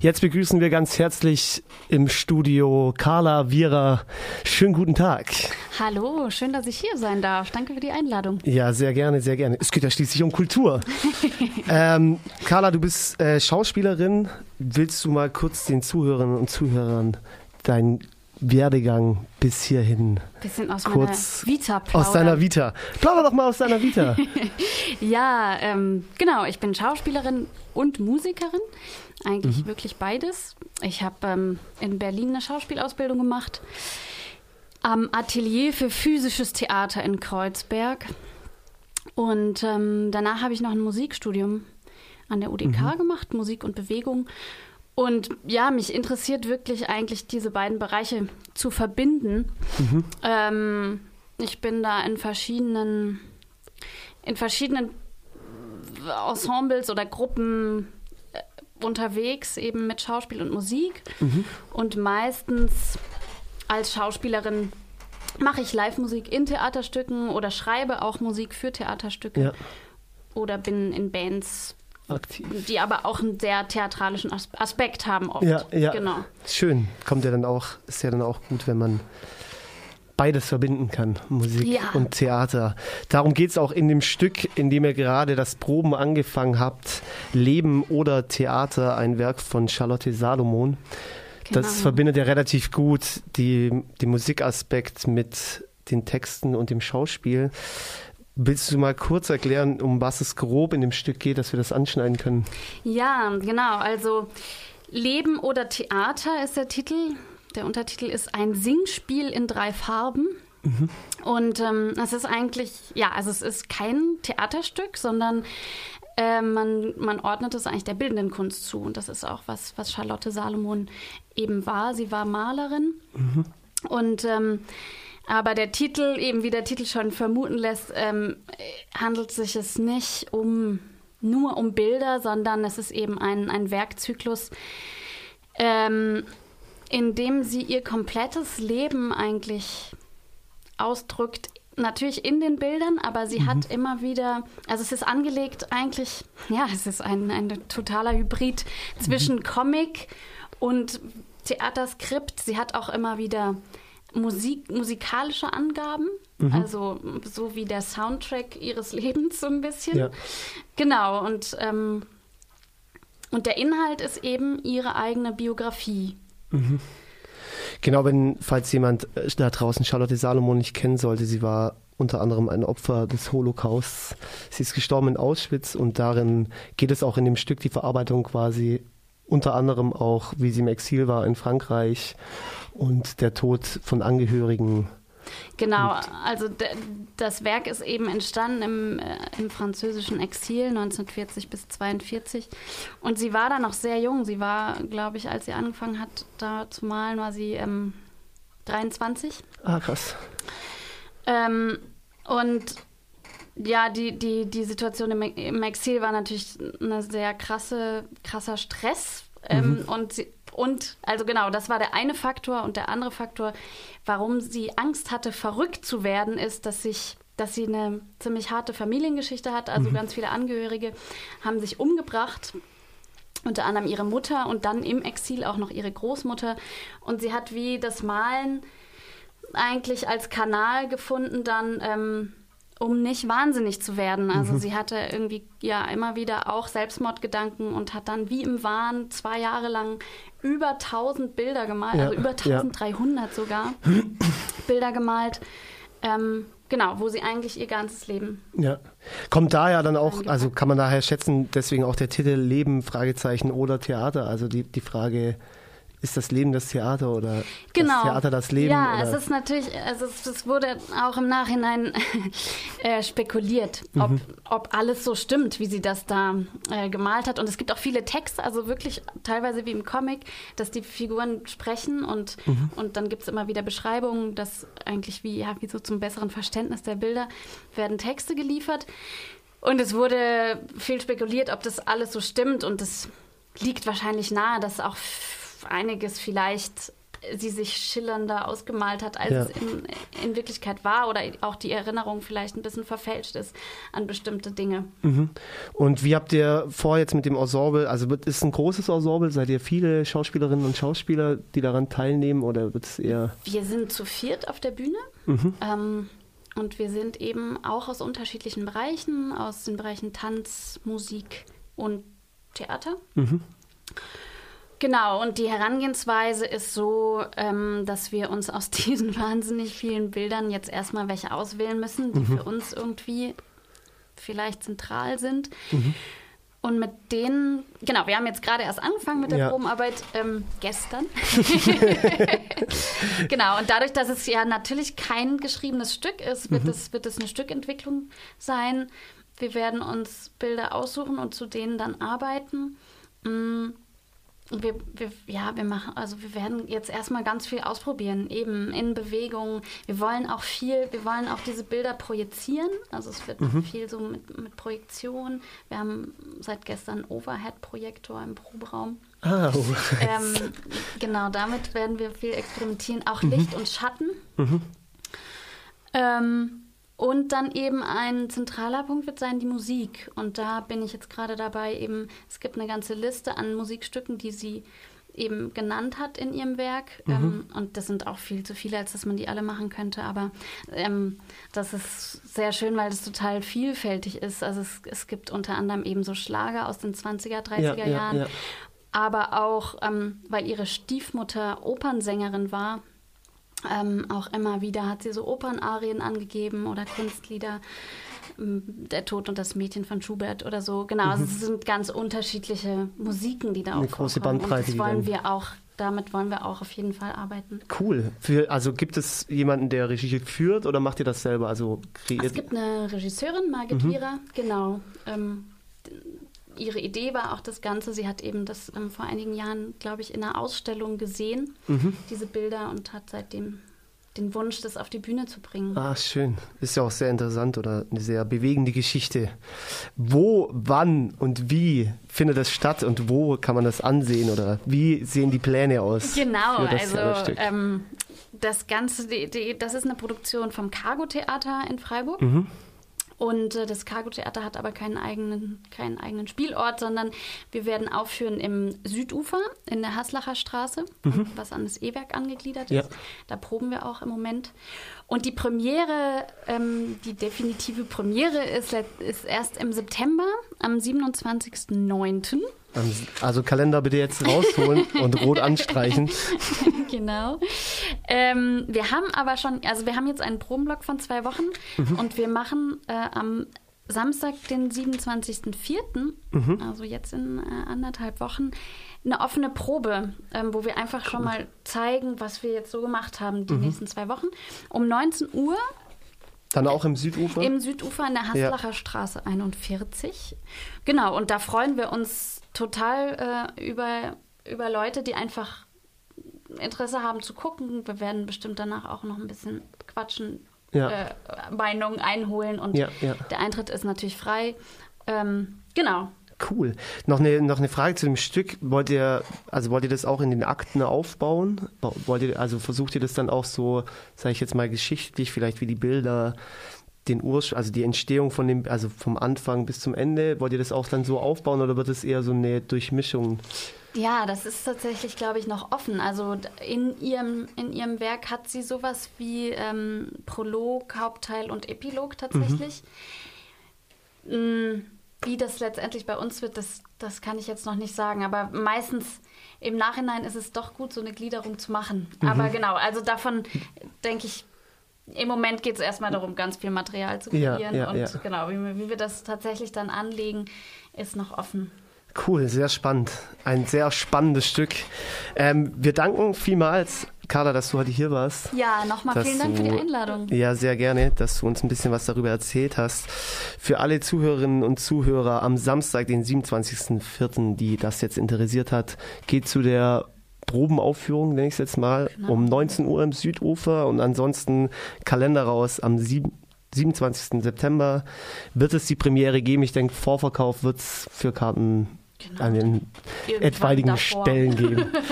Jetzt begrüßen wir ganz herzlich im Studio Carla Vira. Schönen guten Tag. Hallo, schön, dass ich hier sein darf. Danke für die Einladung. Ja, sehr gerne, sehr gerne. Es geht ja schließlich um Kultur. ähm, Carla, du bist äh, Schauspielerin. Willst du mal kurz den Zuhörerinnen und Zuhörern deinen Werdegang bis hierhin. Bisschen aus kurz meiner Vita plaudern. Aus deiner Vita. Plauder doch mal aus deiner Vita. ja, ähm, genau. Ich bin Schauspielerin und Musikerin. Eigentlich mhm. wirklich beides. Ich habe ähm, in Berlin eine Schauspielausbildung gemacht. Am Atelier für physisches Theater in Kreuzberg. Und ähm, danach habe ich noch ein Musikstudium an der UDK mhm. gemacht, Musik und Bewegung. Und ja, mich interessiert wirklich eigentlich diese beiden Bereiche zu verbinden. Mhm. Ähm, ich bin da in verschiedenen, in verschiedenen Ensembles oder Gruppen äh, unterwegs, eben mit Schauspiel und Musik. Mhm. Und meistens als Schauspielerin mache ich Live-Musik in Theaterstücken oder schreibe auch Musik für Theaterstücke. Ja. Oder bin in Bands. Die aber auch einen sehr theatralischen Aspekt haben oft. Ja, ja. Genau. Schön. Kommt ja dann auch, ist ja dann auch gut, wenn man beides verbinden kann, Musik ja. und Theater. Darum geht es auch in dem Stück, in dem ihr gerade das Proben angefangen habt, Leben oder Theater, ein Werk von Charlotte Salomon. Genau. Das verbindet ja relativ gut die, den Musikaspekt mit den Texten und dem Schauspiel. Willst du mal kurz erklären, um was es grob in dem Stück geht, dass wir das anschneiden können? Ja, genau. Also Leben oder Theater ist der Titel. Der Untertitel ist ein Singspiel in drei Farben. Mhm. Und ähm, es ist eigentlich, ja, also es ist kein Theaterstück, sondern äh, man, man ordnet es eigentlich der bildenden Kunst zu. Und das ist auch was, was Charlotte Salomon eben war. Sie war Malerin. Mhm. Und ähm, aber der Titel, eben wie der Titel schon vermuten lässt, ähm, handelt sich es nicht um nur um Bilder, sondern es ist eben ein, ein Werkzyklus, ähm, in dem sie ihr komplettes Leben eigentlich ausdrückt. Natürlich in den Bildern, aber sie mhm. hat immer wieder, also es ist angelegt eigentlich, ja, es ist ein, ein totaler Hybrid zwischen mhm. Comic und Theaterskript. Sie hat auch immer wieder Musik, musikalische Angaben, mhm. also so wie der Soundtrack ihres Lebens so ein bisschen. Ja. Genau, und, ähm, und der Inhalt ist eben ihre eigene Biografie. Mhm. Genau, wenn, falls jemand äh, da draußen Charlotte Salomon nicht kennen sollte, sie war unter anderem ein Opfer des Holocausts. Sie ist gestorben in Auschwitz und darin geht es auch in dem Stück die Verarbeitung quasi unter anderem auch, wie sie im Exil war in Frankreich und der Tod von Angehörigen. Genau, also das Werk ist eben entstanden im, äh, im, französischen Exil 1940 bis 1942 und sie war da noch sehr jung. Sie war, glaube ich, als sie angefangen hat, da zu malen, war sie ähm, 23. Ah, krass. Ähm, und ja, die, die, die Situation im, im Exil war natürlich eine sehr krasse, krasser Stress. Ähm, mhm. Und sie, und also genau, das war der eine Faktor. Und der andere Faktor, warum sie Angst hatte, verrückt zu werden, ist, dass sich dass sie eine ziemlich harte Familiengeschichte hat. Also mhm. ganz viele Angehörige haben sich umgebracht. Unter anderem ihre Mutter und dann im Exil auch noch ihre Großmutter. Und sie hat wie das Malen eigentlich als Kanal gefunden, dann ähm, um nicht wahnsinnig zu werden. Also mhm. sie hatte irgendwie ja immer wieder auch Selbstmordgedanken und hat dann wie im Wahn zwei Jahre lang über 1000 Bilder gemalt, ja, also über 1300 ja. sogar Bilder gemalt. Ähm, genau, wo sie eigentlich ihr ganzes Leben. Ja. Kommt da ja dann auch, also kann man daher schätzen, deswegen auch der Titel Leben, Fragezeichen oder Theater. Also die, die Frage, ist das Leben das Theater oder genau. das Theater das Leben? Ja, oder? es ist natürlich, also es, es wurde auch im Nachhinein äh, spekuliert, ob, mhm. ob alles so stimmt, wie sie das da äh, gemalt hat. Und es gibt auch viele Texte, also wirklich teilweise wie im Comic, dass die Figuren sprechen und, mhm. und dann gibt es immer wieder Beschreibungen, dass eigentlich wie, ja, wie so zum besseren Verständnis der Bilder werden Texte geliefert. Und es wurde viel spekuliert, ob das alles so stimmt und das liegt wahrscheinlich nahe, dass auch einiges vielleicht sie sich schillernder ausgemalt hat, als ja. es in, in, Wirklichkeit war oder auch die Erinnerung vielleicht ein bisschen verfälscht ist an bestimmte Dinge. Mhm. Und wie habt ihr vor jetzt mit dem Ensemble, also wird es ein großes Ensemble, seid ihr viele Schauspielerinnen und Schauspieler, die daran teilnehmen oder wird es eher... Wir sind zu viert auf der Bühne mhm. ähm, und wir sind eben auch aus unterschiedlichen Bereichen, aus den Bereichen Tanz, Musik und Theater. Mhm. Genau, und die Herangehensweise ist so, ähm, dass wir uns aus diesen wahnsinnig vielen Bildern jetzt erstmal welche auswählen müssen, die mhm. für uns irgendwie vielleicht zentral sind. Mhm. Und mit denen, genau, wir haben jetzt gerade erst angefangen mit der ja. Probenarbeit ähm, gestern. genau, und dadurch, dass es ja natürlich kein geschriebenes Stück ist, wird, mhm. es, wird es eine Stückentwicklung sein. Wir werden uns Bilder aussuchen und zu denen dann arbeiten. Mhm wir, wir, ja, wir machen, also wir werden jetzt erstmal ganz viel ausprobieren, eben in Bewegung. Wir wollen auch viel, wir wollen auch diese Bilder projizieren. Also es wird mhm. viel so mit, mit Projektion. Wir haben seit gestern einen Overhead-Projektor im Proberaum. Ah, oh. ähm, genau, damit werden wir viel experimentieren, auch mhm. Licht und Schatten. Mhm. Ähm, und dann eben ein zentraler Punkt wird sein die Musik. Und da bin ich jetzt gerade dabei, eben, es gibt eine ganze Liste an Musikstücken, die sie eben genannt hat in ihrem Werk. Mhm. Ähm, und das sind auch viel zu viele, als dass man die alle machen könnte. Aber ähm, das ist sehr schön, weil es total vielfältig ist. Also es, es gibt unter anderem eben so Schlager aus den 20er, 30er ja, Jahren. Ja, ja. Aber auch, ähm, weil ihre Stiefmutter Opernsängerin war, ähm, auch immer wieder hat sie so Opernarien angegeben oder Kunstlieder. Ähm, Der Tod und das Mädchen von Schubert oder so. Genau, also mhm. es sind ganz unterschiedliche Musiken, die da auch Eine große Bandbreite. Und das wollen wir auch damit wollen wir auch auf jeden Fall arbeiten. Cool. Für, also gibt es jemanden, der Regie führt oder macht ihr das selber? Also kreiert? Es gibt eine Regisseurin, Margit mhm. Wierer, genau. Ähm, ihre Idee war auch das Ganze. Sie hat eben das ähm, vor einigen Jahren, glaube ich, in einer Ausstellung gesehen, mhm. diese Bilder, und hat seitdem den Wunsch, das auf die Bühne zu bringen. Ah, schön. Ist ja auch sehr interessant oder eine sehr bewegende Geschichte. Wo, wann und wie findet das statt und wo kann man das ansehen oder wie sehen die Pläne aus? Genau, also ähm, das Ganze, die, die, das ist eine Produktion vom Cargo Theater in Freiburg. Mhm. Und äh, das Cargo Theater hat aber keinen eigenen, keinen eigenen Spielort, sondern wir werden aufführen im Südufer in der Haslacher Straße, mhm. was an das E-Werk angegliedert ist. Ja. Da proben wir auch im Moment. Und die Premiere, ähm, die definitive Premiere ist, ist erst im September, am 27.09. Also Kalender bitte jetzt rausholen und rot anstreichen. genau. Ähm, wir haben aber schon, also wir haben jetzt einen Probenblock von zwei Wochen mhm. und wir machen äh, am Samstag, den 27.04., mhm. also jetzt in äh, anderthalb Wochen, eine offene Probe, ähm, wo wir einfach cool. schon mal zeigen, was wir jetzt so gemacht haben die mhm. nächsten zwei Wochen. Um 19 Uhr dann auch im Südufer? Im Südufer in der Haslacher ja. Straße 41. Genau, und da freuen wir uns total äh, über, über Leute, die einfach Interesse haben zu gucken. Wir werden bestimmt danach auch noch ein bisschen quatschen, ja. äh, Meinungen einholen und ja, ja. der Eintritt ist natürlich frei. Ähm, genau. Cool. Noch eine, noch eine Frage zu dem Stück. Wollt ihr, also wollt ihr das auch in den Akten aufbauen? Wollt ihr, also versucht ihr das dann auch so, sage ich jetzt mal, geschichtlich, vielleicht wie die Bilder, den Ursprung, also die Entstehung von dem, also vom Anfang bis zum Ende, wollt ihr das auch dann so aufbauen oder wird es eher so eine Durchmischung? Ja, das ist tatsächlich, glaube ich, noch offen. Also in ihrem, in ihrem Werk hat sie sowas wie ähm, Prolog, Hauptteil und Epilog tatsächlich. Mhm. Wie das letztendlich bei uns wird, das, das kann ich jetzt noch nicht sagen. Aber meistens im Nachhinein ist es doch gut, so eine Gliederung zu machen. Mhm. Aber genau, also davon denke ich, im Moment geht es erstmal darum, ganz viel Material zu kreieren. Ja, ja, und ja. genau, wie, wie wir das tatsächlich dann anlegen, ist noch offen. Cool, sehr spannend. Ein sehr spannendes Stück. Ähm, wir danken vielmals, Carla, dass du heute hier warst. Ja, nochmal vielen Dank du, für die Einladung. Ja, sehr gerne, dass du uns ein bisschen was darüber erzählt hast. Für alle Zuhörerinnen und Zuhörer am Samstag, den 27.04., die das jetzt interessiert hat, geht zu der Probenaufführung, nenne ich es jetzt mal, genau. um 19 Uhr im Südufer und ansonsten Kalender raus am 7. 27. September wird es die Premiere geben. Ich denke, Vorverkauf wird es für Karten genau. an den etwaigen Stellen geben.